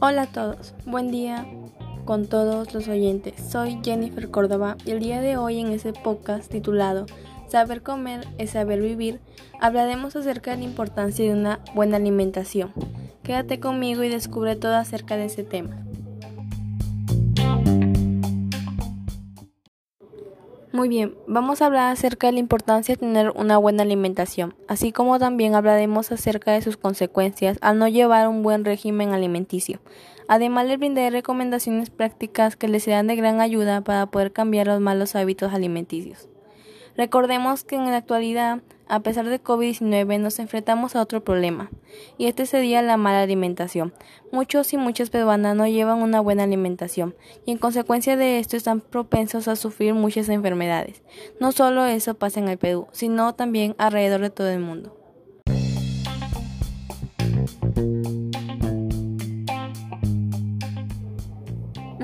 Hola a todos, buen día con todos los oyentes. Soy Jennifer Córdoba y el día de hoy en este podcast titulado Saber comer es saber vivir, hablaremos acerca de la importancia de una buena alimentación. Quédate conmigo y descubre todo acerca de ese tema. Muy bien, vamos a hablar acerca de la importancia de tener una buena alimentación, así como también hablaremos acerca de sus consecuencias al no llevar un buen régimen alimenticio. Además, les brindaré recomendaciones prácticas que les serán de gran ayuda para poder cambiar los malos hábitos alimenticios. Recordemos que en la actualidad, a pesar de COVID-19, nos enfrentamos a otro problema, y este sería la mala alimentación. Muchos y muchas peruanas no llevan una buena alimentación, y en consecuencia de esto están propensos a sufrir muchas enfermedades. No solo eso pasa en el Perú, sino también alrededor de todo el mundo.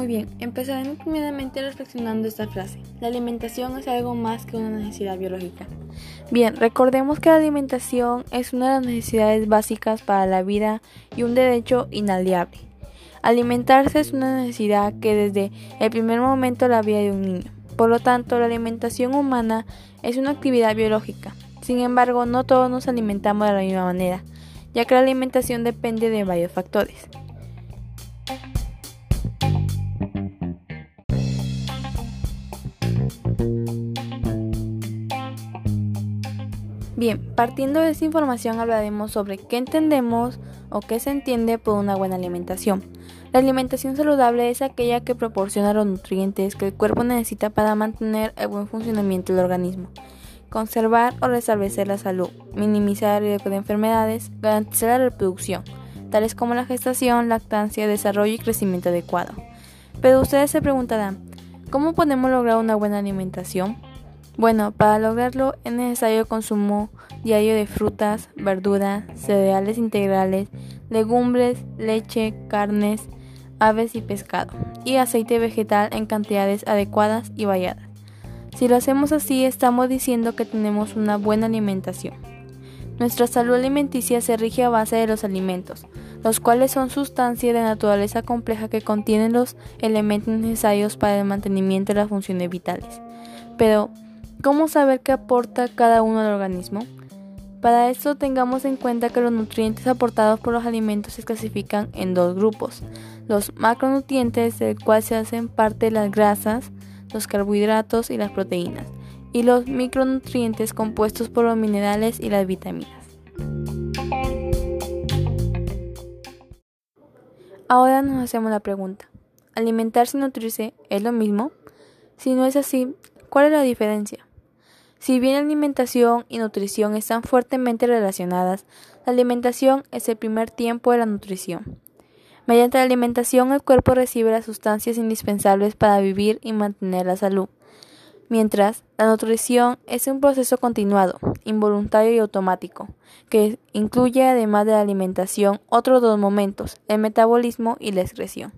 Muy bien, empezaremos primeramente reflexionando esta frase. La alimentación es algo más que una necesidad biológica. Bien, recordemos que la alimentación es una de las necesidades básicas para la vida y un derecho inaliable. Alimentarse es una necesidad que desde el primer momento la vida de un niño. Por lo tanto, la alimentación humana es una actividad biológica. Sin embargo, no todos nos alimentamos de la misma manera, ya que la alimentación depende de varios factores. Bien, partiendo de esta información hablaremos sobre qué entendemos o qué se entiende por una buena alimentación. La alimentación saludable es aquella que proporciona los nutrientes que el cuerpo necesita para mantener el buen funcionamiento del organismo, conservar o restablecer la salud, minimizar el riesgo de enfermedades, garantizar la reproducción, tales como la gestación, lactancia, desarrollo y crecimiento adecuado. Pero ustedes se preguntarán, ¿cómo podemos lograr una buena alimentación? Bueno, para lograrlo es necesario consumo diario de frutas, verduras, cereales integrales, legumbres, leche, carnes, aves y pescado, y aceite vegetal en cantidades adecuadas y variadas. Si lo hacemos así, estamos diciendo que tenemos una buena alimentación. Nuestra salud alimenticia se rige a base de los alimentos, los cuales son sustancias de naturaleza compleja que contienen los elementos necesarios para el mantenimiento de las funciones vitales. Pero, ¿Cómo saber qué aporta cada uno al organismo? Para esto tengamos en cuenta que los nutrientes aportados por los alimentos se clasifican en dos grupos. Los macronutrientes, del cual se hacen parte las grasas, los carbohidratos y las proteínas, y los micronutrientes compuestos por los minerales y las vitaminas. Ahora nos hacemos la pregunta, ¿alimentarse y nutrirse es lo mismo? Si no es así, ¿cuál es la diferencia? Si bien alimentación y nutrición están fuertemente relacionadas, la alimentación es el primer tiempo de la nutrición. Mediante la alimentación el cuerpo recibe las sustancias indispensables para vivir y mantener la salud, mientras la nutrición es un proceso continuado, involuntario y automático, que incluye además de la alimentación otros dos momentos, el metabolismo y la excreción.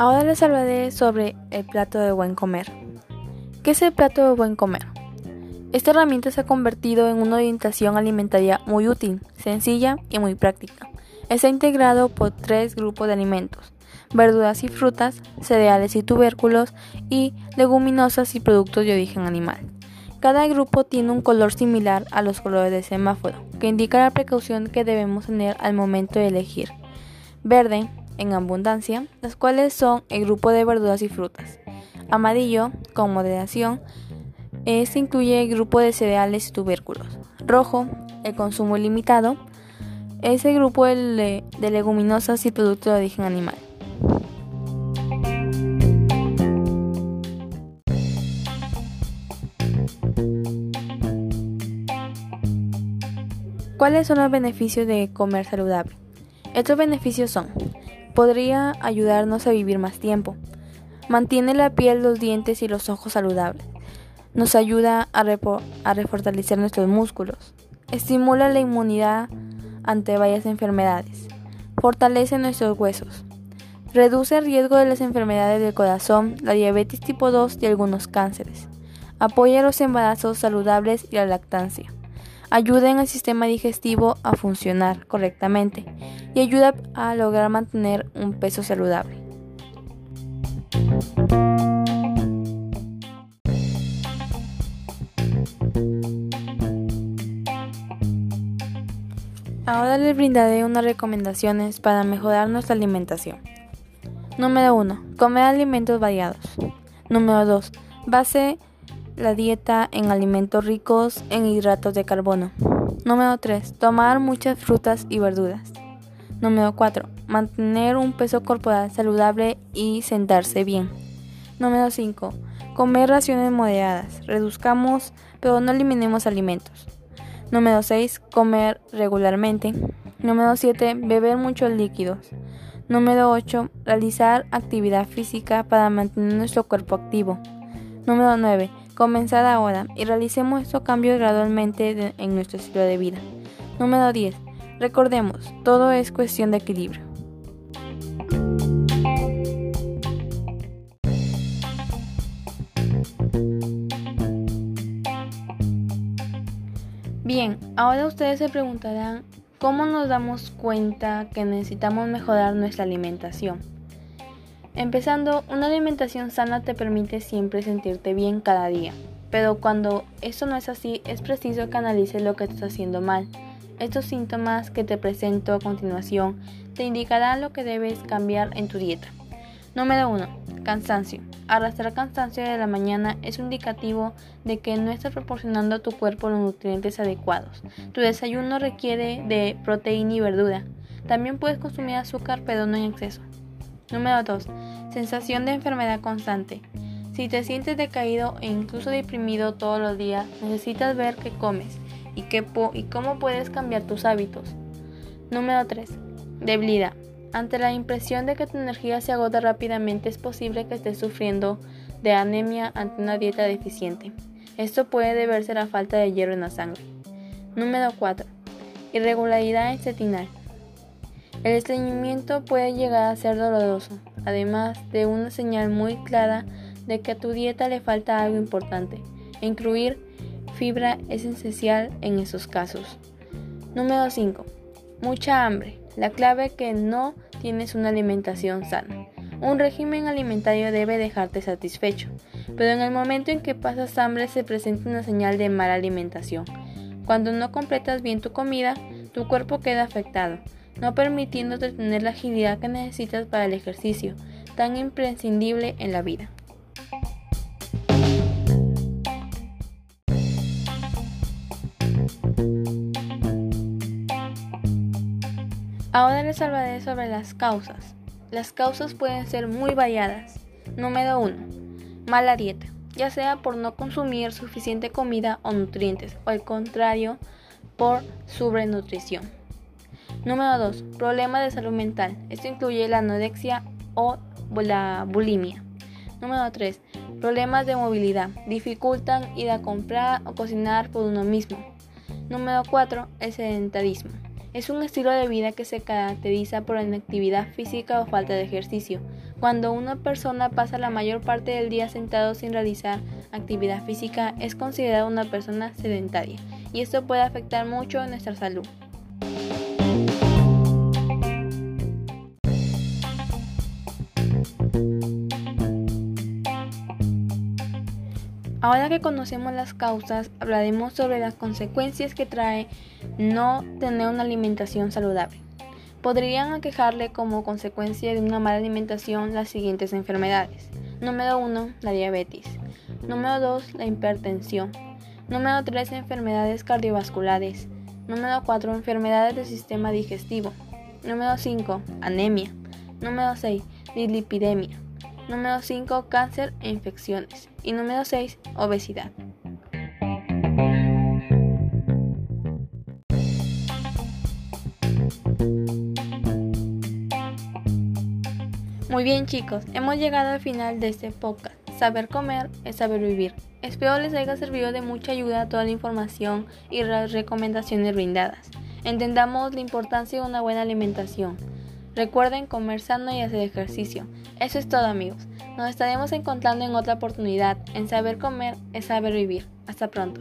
Ahora les hablaré sobre el plato de buen comer. ¿Qué es el plato de buen comer? Esta herramienta se ha convertido en una orientación alimentaria muy útil, sencilla y muy práctica. Está integrado por tres grupos de alimentos, verduras y frutas, cereales y tubérculos y leguminosas y productos de origen animal. Cada grupo tiene un color similar a los colores del semáforo, que indica la precaución que debemos tener al momento de elegir. Verde, en abundancia, las cuales son el grupo de verduras y frutas. Amarillo, con moderación, este incluye el grupo de cereales y tubérculos. Rojo, el consumo ilimitado, es el grupo de, leguminosas y productos de origen animal. ¿Cuáles son los beneficios de comer saludable? Estos beneficios son podría ayudarnos a vivir más tiempo. Mantiene la piel, los dientes y los ojos saludables. Nos ayuda a, refortalecer nuestros músculos. Estimula la inmunidad ante varias enfermedades. Fortalece nuestros huesos. Reduce el riesgo de las enfermedades del corazón, la diabetes tipo 2 y algunos cánceres. Apoya los embarazos saludables y la lactancia. Ayuda en el sistema digestivo a funcionar correctamente y ayuda a lograr mantener un peso saludable. Ahora les brindaré unas recomendaciones para mejorar nuestra alimentación. Número 1. Comer alimentos variados. Número 2. Base la dieta en alimentos ricos en hidratos de carbono. Número 3. Tomar muchas frutas y verduras. Número 4. Mantener un peso corporal saludable y sentarse bien. Número 5. Comer raciones moderadas. Reduzcamos, pero no eliminemos alimentos. Número 6. Comer regularmente. Número 7. Beber muchos líquidos. Número 8. Realizar actividad física para mantener nuestro cuerpo activo. Número 9. Comenzar ahora y realicemos estos cambios gradualmente en nuestro estilo de vida. Número 10. Recordemos, todo es cuestión de equilibrio. Bien, ahora ustedes se preguntarán cómo nos damos cuenta que necesitamos mejorar nuestra alimentación. Empezando, una alimentación sana te permite siempre sentirte bien cada día, pero cuando eso no es así, es preciso que analices lo que te está haciendo mal. Estos síntomas que te presento a continuación te indicarán lo que debes cambiar en tu dieta. Número 1. Cansancio. Arrastrar cansancio de la mañana es un indicativo de que no estás proporcionando a tu cuerpo los nutrientes adecuados. Tu desayuno requiere de proteína y verdura. También puedes consumir azúcar pero no en exceso. Número 2. Sensación de enfermedad constante. Si te sientes decaído e incluso deprimido todos los días, necesitas ver qué comes y, qué y cómo puedes cambiar tus hábitos. Número 3. Debilidad. Ante la impresión de que tu energía se agota rápidamente, es posible que estés sufriendo de anemia ante una dieta deficiente. Esto puede deberse a la falta de hierro en la sangre. Número 4. Irregularidad intestinal. El estreñimiento puede llegar a ser doloroso, además de una señal muy clara de que a tu dieta le falta algo importante. Incluir fibra es esencial en esos casos. Número 5. Mucha hambre. La clave que no tienes una alimentación sana. Un régimen alimentario debe dejarte satisfecho, pero en el momento en que pasas hambre se presenta una señal de mala alimentación. Cuando no completas bien tu comida, tu cuerpo queda afectado, no permitiéndote tener la agilidad que necesitas para el ejercicio, tan imprescindible en la vida. Ahora les hablaré sobre las causas. Las causas pueden ser muy variadas. Número 1. Mala dieta, ya sea por no consumir suficiente comida o nutrientes, o al contrario, por sobrenutrición. Número 2. Problemas de salud mental. Esto incluye la anorexia o la bulimia. Número 3. Problemas de movilidad. Dificultan ir a comprar o cocinar por uno mismo. Número 4. El sedentarismo. Es un estilo de vida que se caracteriza por la inactividad física o falta de ejercicio. Cuando una persona pasa la mayor parte del día sentado sin realizar actividad física, es considerada una persona sedentaria y esto puede afectar mucho nuestra salud. Ahora que conocemos las causas, hablaremos sobre las consecuencias que trae no tener una alimentación saludable. Podrían aquejarle como consecuencia de una mala alimentación las siguientes enfermedades. Número 1, la diabetes. Número 2, la hipertensión. Número 3, enfermedades cardiovasculares. Número 4, enfermedades del sistema digestivo. Número 5, anemia. Número 6, dislipidemia. Número 5, cáncer e infecciones. Y número 6, obesidad. Muy bien chicos, hemos llegado al final de este podcast. Saber comer es saber vivir. Espero les haya servido de mucha ayuda toda la información y las recomendaciones brindadas. Entendamos la importancia de una buena alimentación. Recuerden comer sano y hacer ejercicio. Eso es todo amigos. Nos estaremos encontrando en otra oportunidad. En saber comer es saber vivir. Hasta pronto.